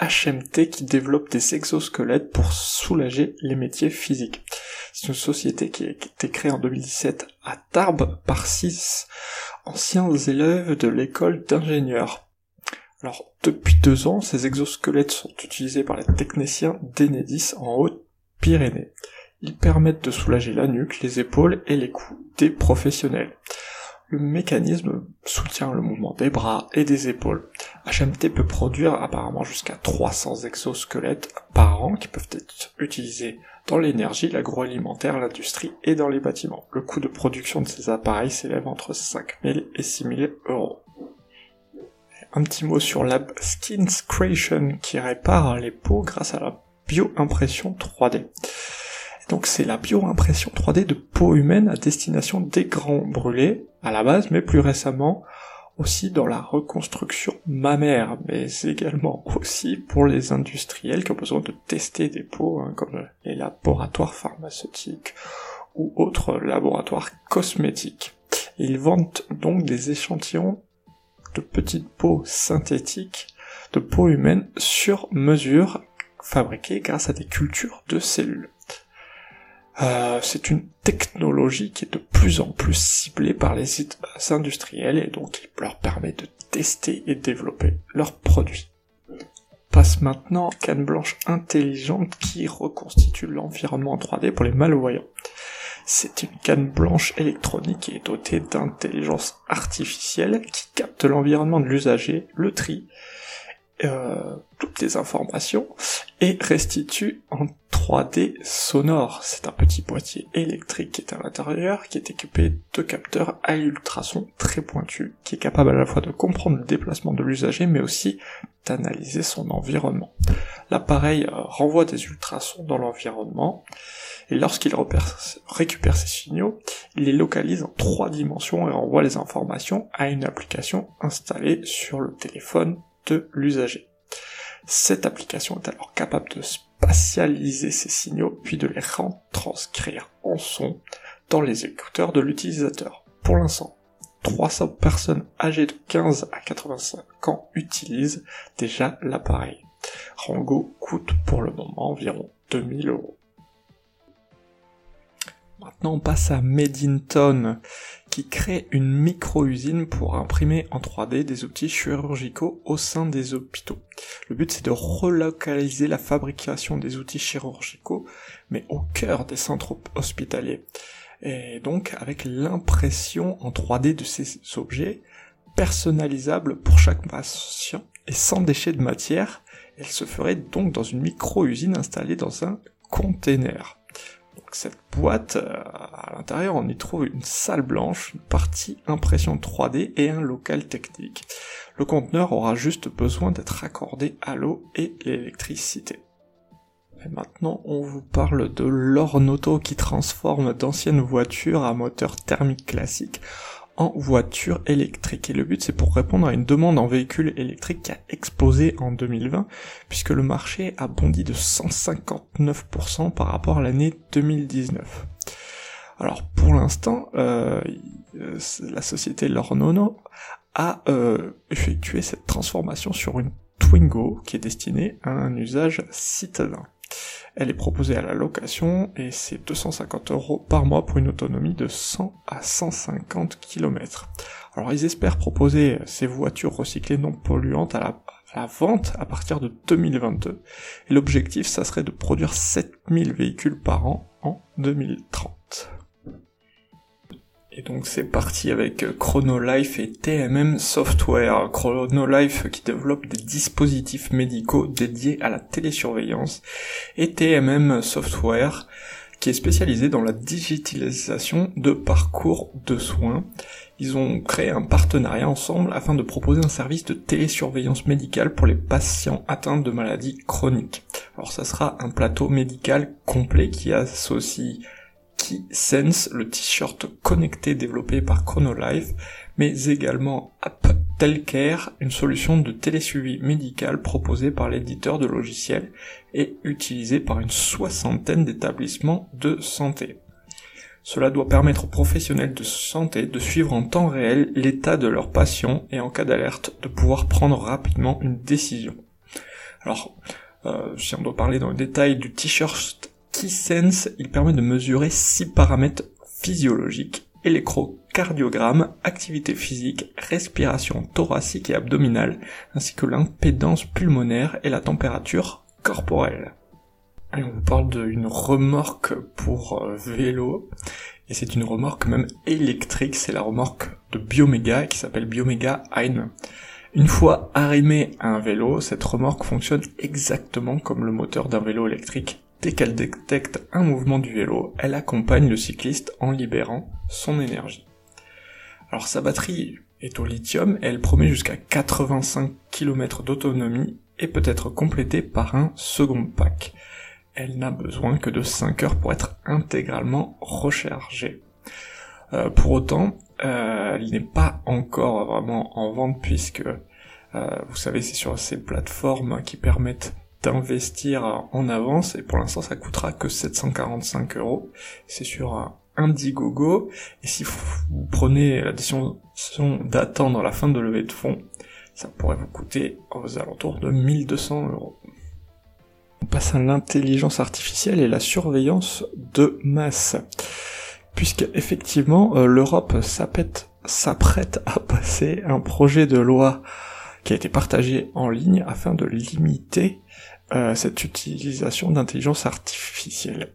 HMT qui développe des exosquelettes pour soulager les métiers physiques. C'est une société qui a été créée en 2017 à Tarbes par six anciens élèves de l'école d'ingénieurs. Alors, depuis deux ans, ces exosquelettes sont utilisés par les techniciens d'Enedis en Haute-Pyrénées. Ils permettent de soulager la nuque, les épaules et les coups des professionnels. Le mécanisme soutient le mouvement des bras et des épaules. HMT peut produire apparemment jusqu'à 300 exosquelettes par an qui peuvent être utilisés dans l'énergie, l'agroalimentaire, l'industrie et dans les bâtiments. Le coût de production de ces appareils s'élève entre 5000 et 6000 euros. Un petit mot sur Lab Skins Creation qui répare les peaux grâce à la bioimpression 3D. Donc c'est la bioimpression 3D de peau humaine à destination des grands brûlés à la base, mais plus récemment aussi dans la reconstruction mammaire, mais également aussi pour les industriels qui ont besoin de tester des peaux, hein, comme les laboratoires pharmaceutiques ou autres laboratoires cosmétiques. Ils vendent donc des échantillons de petites peaux synthétiques de peau humaine sur mesure fabriquées grâce à des cultures de cellules. Euh, c'est une technologie qui est de plus en plus ciblée par les sites industriels et donc qui leur permet de tester et développer leurs produits. Passe maintenant canne blanche intelligente qui reconstitue l'environnement en 3D pour les malvoyants. C'est une canne blanche électronique qui est dotée d'intelligence artificielle qui capte l'environnement de l'usager, le tri, euh, toutes les informations et restitue en 3D sonore. C'est un petit boîtier électrique qui est à l'intérieur, qui est équipé de capteurs à ultrasons très pointus, qui est capable à la fois de comprendre le déplacement de l'usager, mais aussi d'analyser son environnement. L'appareil euh, renvoie des ultrasons dans l'environnement, et lorsqu'il récupère ces signaux, il les localise en trois dimensions et envoie les informations à une application installée sur le téléphone l'usager. Cette application est alors capable de spatialiser ces signaux puis de les retranscrire en son dans les écouteurs de l'utilisateur. Pour l'instant, 300 personnes âgées de 15 à 85 ans utilisent déjà l'appareil. Rango coûte pour le moment environ 2000 euros. Maintenant, on passe à Medinton, qui crée une micro-usine pour imprimer en 3D des outils chirurgicaux au sein des hôpitaux. Le but, c'est de relocaliser la fabrication des outils chirurgicaux, mais au cœur des centres hospitaliers. Et donc, avec l'impression en 3D de ces objets, personnalisables pour chaque patient et sans déchets de matière, elle se ferait donc dans une micro-usine installée dans un container cette boîte, euh, à l'intérieur, on y trouve une salle blanche, une partie impression 3D et un local technique. Le conteneur aura juste besoin d'être raccordé à l'eau et l'électricité. Et maintenant, on vous parle de l'Ornoto qui transforme d'anciennes voitures à moteur thermique classique en voiture électrique. Et le but, c'est pour répondre à une demande en véhicule électrique qui a explosé en 2020, puisque le marché a bondi de 159% par rapport à l'année 2019. Alors pour l'instant, euh, la société Lornono a euh, effectué cette transformation sur une Twingo qui est destinée à un usage citadin. Elle est proposée à la location et c'est 250 euros par mois pour une autonomie de 100 à 150 km. Alors ils espèrent proposer ces voitures recyclées non polluantes à la, vente à partir de 2022. Et l'objectif, ça serait de produire 7000 véhicules par an en 2030. Et donc c'est parti avec euh, Chronolife et TMM Software. Chronolife qui développe des dispositifs médicaux dédiés à la télésurveillance et TMM Software qui est spécialisé dans la digitalisation de parcours de soins. Ils ont créé un partenariat ensemble afin de proposer un service de télésurveillance médicale pour les patients atteints de maladies chroniques. Alors ça sera un plateau médical complet qui associe KeySense, le t-shirt connecté développé par ChronoLife, mais également App Telcare, une solution de télésuivi médical proposée par l'éditeur de logiciels et utilisée par une soixantaine d'établissements de santé. Cela doit permettre aux professionnels de santé de suivre en temps réel l'état de leurs patients et en cas d'alerte de pouvoir prendre rapidement une décision. Alors, euh, si on doit parler dans le détail du t-shirt KeySense, il permet de mesurer six paramètres physiologiques électrocardiogramme, activité physique, respiration thoracique et abdominale, ainsi que l'impédance pulmonaire et la température corporelle. Et on parle d'une remorque pour euh, vélo, et c'est une remorque même électrique, c'est la remorque de Biomega qui s'appelle Biomega Ein. Une fois arrimée à un vélo, cette remorque fonctionne exactement comme le moteur d'un vélo électrique Dès qu'elle détecte un mouvement du vélo, elle accompagne le cycliste en libérant son énergie. Alors sa batterie est au lithium et elle promet jusqu'à 85 km d'autonomie et peut être complétée par un second pack. Elle n'a besoin que de 5 heures pour être intégralement rechargée. Euh, pour autant, euh, elle n'est pas encore vraiment en vente puisque euh, vous savez c'est sur ces plateformes qui permettent d'investir en avance et pour l'instant ça coûtera que 745 euros. C'est sur Indiegogo et si vous prenez la décision d'attendre la fin de levée de fonds, ça pourrait vous coûter aux alentours de 1200 euros. On passe à l'intelligence artificielle et la surveillance de masse. Puisque effectivement euh, l'Europe s'apprête à passer un projet de loi qui a été partagé en ligne afin de limiter euh, cette utilisation d'intelligence artificielle.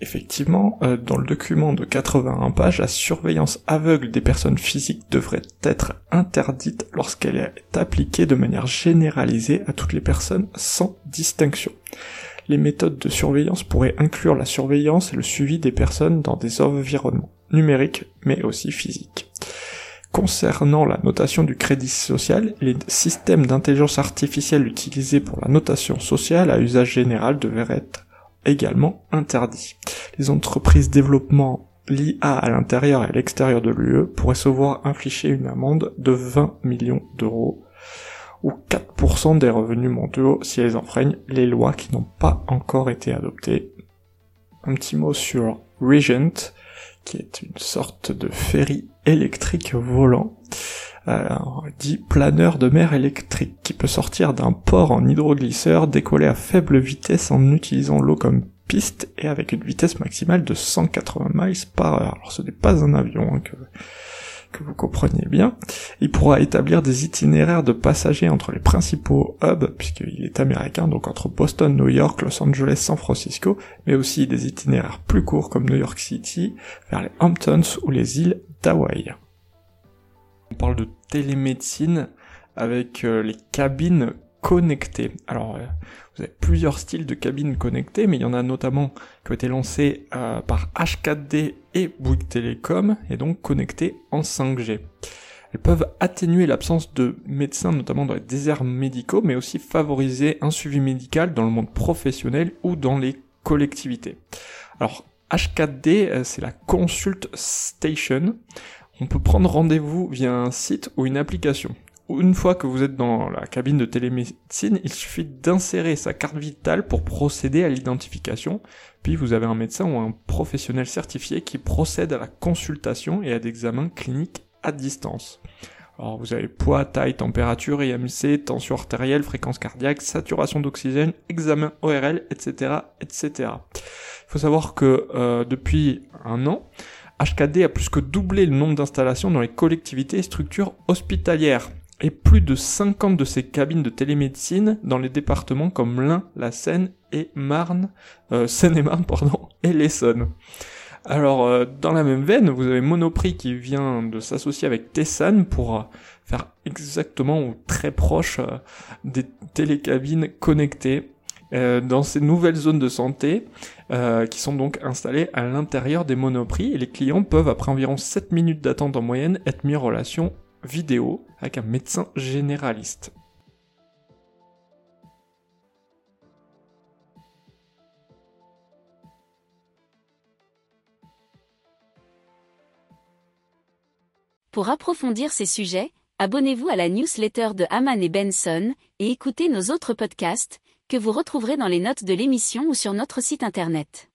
Effectivement, euh, dans le document de 81 pages, la surveillance aveugle des personnes physiques devrait être interdite lorsqu'elle est appliquée de manière généralisée à toutes les personnes sans distinction. Les méthodes de surveillance pourraient inclure la surveillance et le suivi des personnes dans des environnements numériques mais aussi physiques. Concernant la notation du crédit social, les systèmes d'intelligence artificielle utilisés pour la notation sociale à usage général devraient être également interdits. Les entreprises développement l'IA à l'intérieur et à l'extérieur de l'UE pourraient se voir infliger une amende de 20 millions d'euros ou 4% des revenus mondiaux si elles enfreignent les lois qui n'ont pas encore été adoptées. Un petit mot sur Regent, qui est une sorte de ferry électrique volant, euh, dit planeur de mer électrique, qui peut sortir d'un port en hydroglisseur, décoller à faible vitesse en utilisant l'eau comme piste et avec une vitesse maximale de 180 miles par heure. Alors ce n'est pas un avion hein, que que vous compreniez bien. Il pourra établir des itinéraires de passagers entre les principaux hubs, puisqu'il est américain, donc entre Boston, New York, Los Angeles, San Francisco, mais aussi des itinéraires plus courts comme New York City, vers les Hamptons ou les îles d'Hawaï. On parle de télémédecine avec euh, les cabines connectées. Alors, euh, vous avez plusieurs styles de cabines connectées, mais il y en a notamment qui ont été lancés euh, par H4D et Bouygues Telecom, et donc connectées en 5G. Elles peuvent atténuer l'absence de médecins, notamment dans les déserts médicaux, mais aussi favoriser un suivi médical dans le monde professionnel ou dans les collectivités. Alors, H4D, euh, c'est la Consult Station. On peut prendre rendez-vous via un site ou une application une fois que vous êtes dans la cabine de télémédecine, il suffit d'insérer sa carte vitale pour procéder à l'identification, puis vous avez un médecin ou un professionnel certifié qui procède à la consultation et à des examens cliniques à distance. Alors vous avez poids, taille, température, IMC, tension artérielle, fréquence cardiaque, saturation d'oxygène, examen ORL, etc., etc. Il faut savoir que euh, depuis un an, HKD a plus que doublé le nombre d'installations dans les collectivités et structures hospitalières et plus de 50 de ces cabines de télémédecine dans les départements comme l'Ain, la Seine et Marne, euh, Seine-et-Marne, pardon, et l'Essonne. Alors, euh, dans la même veine, vous avez Monoprix qui vient de s'associer avec Tessan pour euh, faire exactement ou très proche des télécabines connectées. euh, dans ces nouvelles zones de santé euh, qui sont donc installées à l'intérieur des monoprix et les clients peuvent après environ 7 minutes d'attente en moyenne être mis en relation vidéo avec un médecin généraliste. Pour approfondir ces sujets, abonnez-vous à la newsletter de Haman et Benson et écoutez nos autres podcasts que vous retrouverez dans les notes de l'émission ou sur notre site internet.